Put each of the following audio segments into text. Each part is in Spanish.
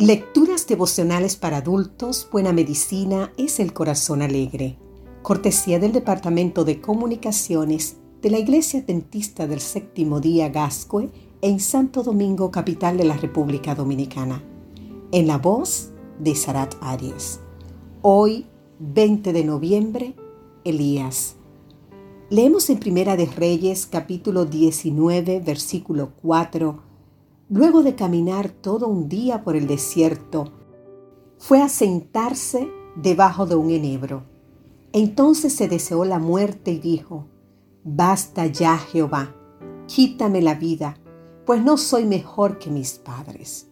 Lecturas devocionales para adultos, Buena Medicina es el Corazón Alegre. Cortesía del Departamento de Comunicaciones de la Iglesia Dentista del Séptimo Día Gascue en Santo Domingo, capital de la República Dominicana. En la voz de Sarat Arias. Hoy, 20 de noviembre, Elías. Leemos en Primera de Reyes, capítulo 19, versículo 4 Luego de caminar todo un día por el desierto, fue a sentarse debajo de un enebro. Entonces se deseó la muerte y dijo, Basta ya, Jehová, quítame la vida, pues no soy mejor que mis padres.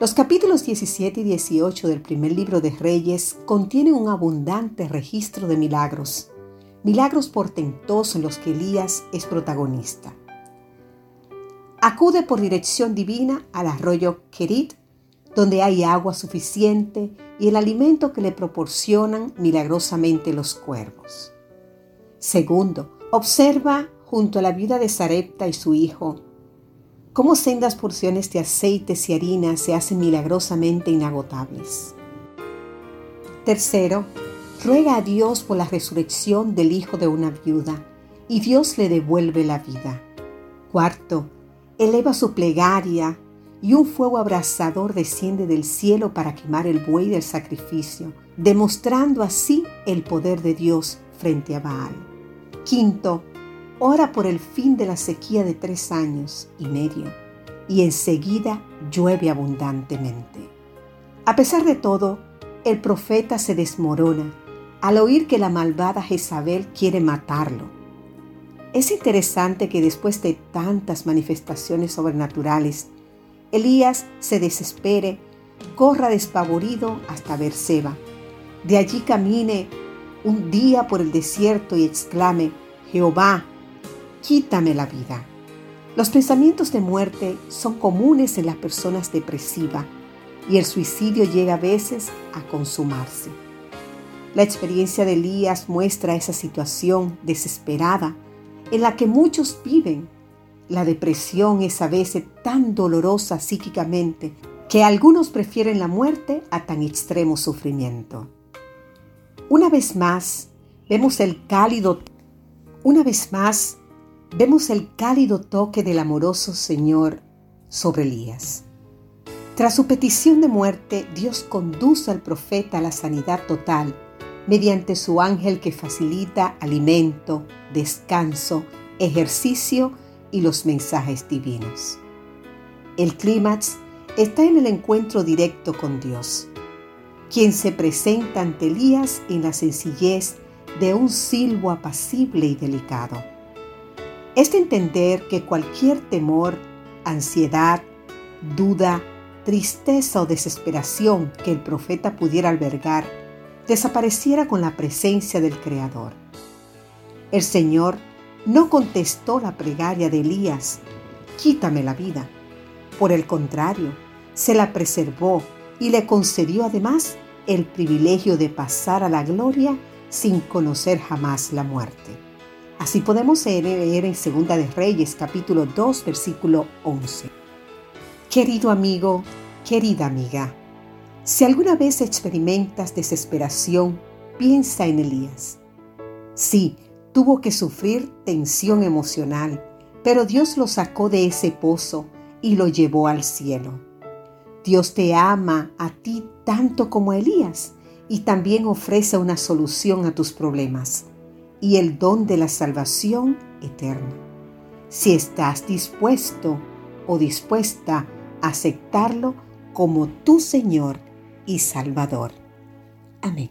Los capítulos 17 y 18 del primer libro de Reyes contienen un abundante registro de milagros, milagros portentosos en los que Elías es protagonista. Acude por dirección divina al arroyo Kerit, donde hay agua suficiente y el alimento que le proporcionan milagrosamente los cuervos. Segundo, observa junto a la viuda de Sarepta y su hijo cómo sendas porciones de aceites y harina se hacen milagrosamente inagotables. Tercero, ruega a Dios por la resurrección del hijo de una viuda y Dios le devuelve la vida. Cuarto, eleva su plegaria y un fuego abrasador desciende del cielo para quemar el buey del sacrificio, demostrando así el poder de Dios frente a Baal. Quinto, ora por el fin de la sequía de tres años y medio, y enseguida llueve abundantemente. A pesar de todo, el profeta se desmorona al oír que la malvada Jezabel quiere matarlo es interesante que después de tantas manifestaciones sobrenaturales, Elías se desespere, corra despavorido hasta Berseba. De allí camine un día por el desierto y exclame, Jehová, quítame la vida. Los pensamientos de muerte son comunes en las personas depresivas y el suicidio llega a veces a consumarse. La experiencia de Elías muestra esa situación desesperada en la que muchos viven. La depresión es a veces tan dolorosa psíquicamente que algunos prefieren la muerte a tan extremo sufrimiento. Una vez más, vemos el cálido una vez más vemos el cálido toque del amoroso Señor sobre Elías. Tras su petición de muerte, Dios conduce al profeta a la sanidad total mediante su ángel que facilita alimento, descanso, ejercicio y los mensajes divinos. El clímax está en el encuentro directo con Dios, quien se presenta ante Elías en la sencillez de un silbo apacible y delicado. Es de entender que cualquier temor, ansiedad, duda, tristeza o desesperación que el profeta pudiera albergar desapareciera con la presencia del Creador. El Señor no contestó la plegaria de Elías, quítame la vida. Por el contrario, se la preservó y le concedió además el privilegio de pasar a la gloria sin conocer jamás la muerte. Así podemos leer en Segunda de Reyes capítulo 2 versículo 11. Querido amigo, querida amiga, si alguna vez experimentas desesperación, piensa en Elías. Sí, tuvo que sufrir tensión emocional, pero Dios lo sacó de ese pozo y lo llevó al cielo. Dios te ama a ti tanto como a Elías y también ofrece una solución a tus problemas y el don de la salvación eterna. Si estás dispuesto o dispuesta a aceptarlo como tu Señor y Salvador. Amén.